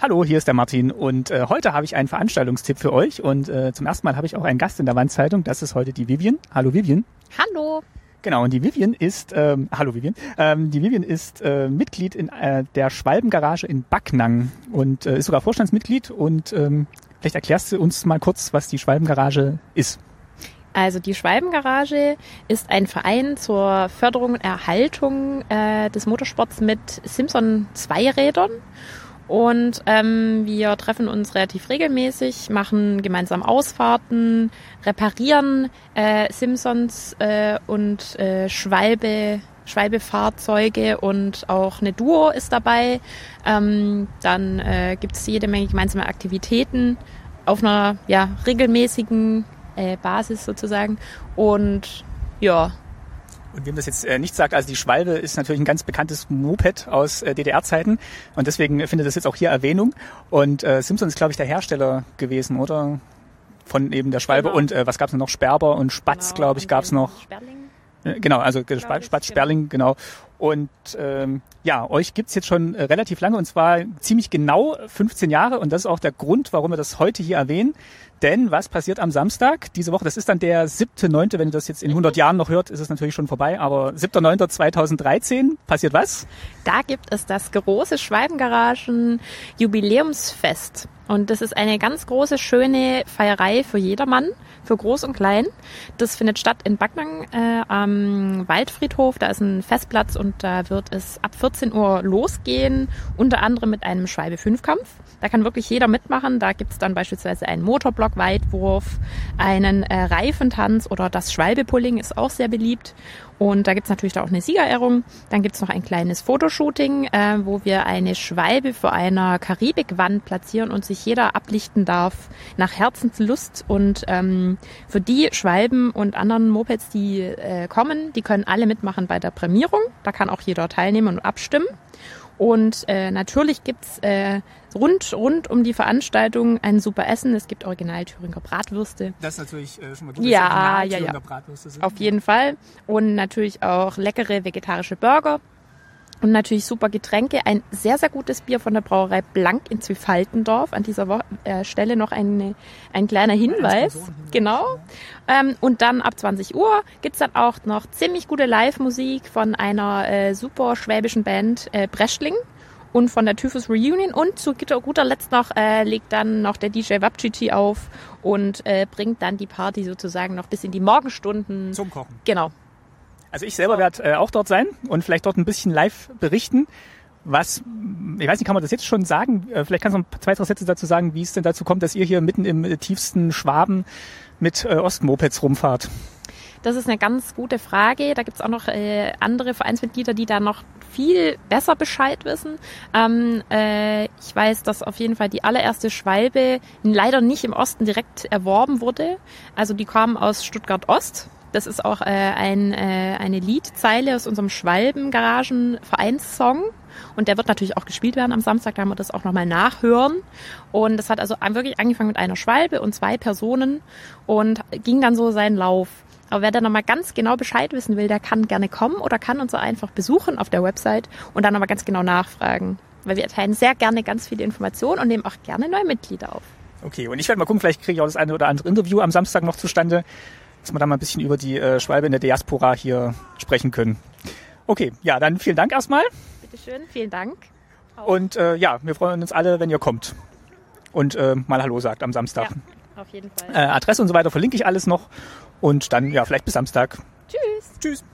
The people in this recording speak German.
Hallo, hier ist der Martin und äh, heute habe ich einen Veranstaltungstipp für euch und äh, zum ersten Mal habe ich auch einen Gast in der Wandzeitung. Das ist heute die Vivian. Hallo Vivian. Hallo. Genau, und die Vivian ist, ähm, hallo Vivian, ähm, die Vivian ist äh, Mitglied in äh, der Schwalbengarage in Backnang und äh, ist sogar Vorstandsmitglied und ähm, vielleicht erklärst du uns mal kurz, was die Schwalbengarage ist. Also die Schwalbengarage ist ein Verein zur Förderung und Erhaltung äh, des Motorsports mit Simpson Zweirädern. Und ähm, wir treffen uns relativ regelmäßig, machen gemeinsam Ausfahrten, reparieren äh, Simpsons äh, und äh, Schwalbe, Schwalbe-Fahrzeuge und auch eine Duo ist dabei. Ähm, dann äh, gibt es jede Menge gemeinsame Aktivitäten auf einer ja, regelmäßigen äh, Basis sozusagen. Und ja, und wem das jetzt äh, nicht sagt, also die Schwalbe ist natürlich ein ganz bekanntes Moped aus äh, DDR-Zeiten und deswegen findet das jetzt auch hier Erwähnung. Und äh, Simpson ist, glaube ich, der Hersteller gewesen, oder? Von eben der Schwalbe. Genau. Und äh, was gab es noch? Sperber und Spatz, genau, glaube ich, gab es noch. Sperling. Äh, genau, also Spatz, Spatz, Sperling, genau. Und ähm, ja, euch gibt's jetzt schon äh, relativ lange und zwar ziemlich genau 15 Jahre und das ist auch der Grund, warum wir das heute hier erwähnen. Denn was passiert am Samstag diese Woche? Das ist dann der 7.9., wenn ihr das jetzt in 100 Jahren noch hört, ist es natürlich schon vorbei, aber 7.9.2013 passiert was? Da gibt es das große Schwalbengaragen Jubiläumsfest. Und das ist eine ganz große, schöne Feierei für jedermann, für groß und klein. Das findet statt in Backnang äh, am Waldfriedhof. Da ist ein Festplatz und da wird es ab 14 Uhr losgehen, unter anderem mit einem Schwalbe-Fünfkampf. Da kann wirklich jeder mitmachen. Da gibt es dann beispielsweise einen Motorblock-Weitwurf, einen äh, Reifentanz oder das Schwalbe-Pulling ist auch sehr beliebt. Und da gibt's natürlich auch eine Siegerehrung. Dann gibt's noch ein kleines Fotoshooting, äh, wo wir eine Schwalbe vor einer Karibikwand platzieren und sich jeder ablichten darf nach Herzenslust. Und ähm, für die Schwalben und anderen Mopeds, die äh, kommen, die können alle mitmachen bei der Prämierung. Da kann auch jeder teilnehmen und abstimmen. Und äh, natürlich gibt's äh, rund, rund um die Veranstaltung ein super Essen. Es gibt original Thüringer Bratwürste. Das ist natürlich äh, schon mal gut, ja, ja, ja. Bratwürste sind. Auf jeden Fall. Und natürlich auch leckere vegetarische Burger. Und natürlich super Getränke. Ein sehr, sehr gutes Bier von der Brauerei Blank in Zwifaltendorf. An dieser Wo äh, Stelle noch eine, ein kleiner Hinweis. Genau. Ähm, und dann ab 20 Uhr gibt's dann auch noch ziemlich gute Live-Musik von einer äh, super schwäbischen Band äh, Breschling und von der Typhus Reunion. Und zu guter Letzt noch äh, legt dann noch der DJ Wapchichi auf und äh, bringt dann die Party sozusagen noch bis in die Morgenstunden. Zum Kochen. Genau. Also ich selber werde äh, auch dort sein und vielleicht dort ein bisschen live berichten. Was, ich weiß nicht, kann man das jetzt schon sagen? Äh, vielleicht kannst du noch zwei, drei Sätze dazu sagen, wie es denn dazu kommt, dass ihr hier mitten im äh, tiefsten Schwaben mit äh, Ostmopeds rumfahrt. Das ist eine ganz gute Frage. Da gibt's auch noch äh, andere Vereinsmitglieder, die da noch viel besser Bescheid wissen. Ähm, äh, ich weiß, dass auf jeden Fall die allererste Schwalbe leider nicht im Osten direkt erworben wurde. Also die kamen aus Stuttgart Ost das ist auch äh, ein, äh, eine Liedzeile aus unserem Schwalben-Garagen-Vereinssong. Und der wird natürlich auch gespielt werden am Samstag, da haben wir das auch nochmal nachhören. Und das hat also wirklich angefangen mit einer Schwalbe und zwei Personen und ging dann so seinen Lauf. Aber wer da nochmal ganz genau Bescheid wissen will, der kann gerne kommen oder kann uns so einfach besuchen auf der Website und dann nochmal ganz genau nachfragen. Weil wir erteilen sehr gerne ganz viele Informationen und nehmen auch gerne neue Mitglieder auf. Okay, und ich werde mal gucken, vielleicht kriege ich auch das eine oder andere Interview am Samstag noch zustande dass wir da mal ein bisschen über die äh, Schwalbe in der Diaspora hier sprechen können. Okay, ja, dann vielen Dank erstmal. Bitteschön, vielen Dank. Auch. Und äh, ja, wir freuen uns alle, wenn ihr kommt und äh, mal Hallo sagt am Samstag. Ja, auf jeden Fall. Äh, Adresse und so weiter verlinke ich alles noch und dann ja, vielleicht bis Samstag. Tschüss. Tschüss.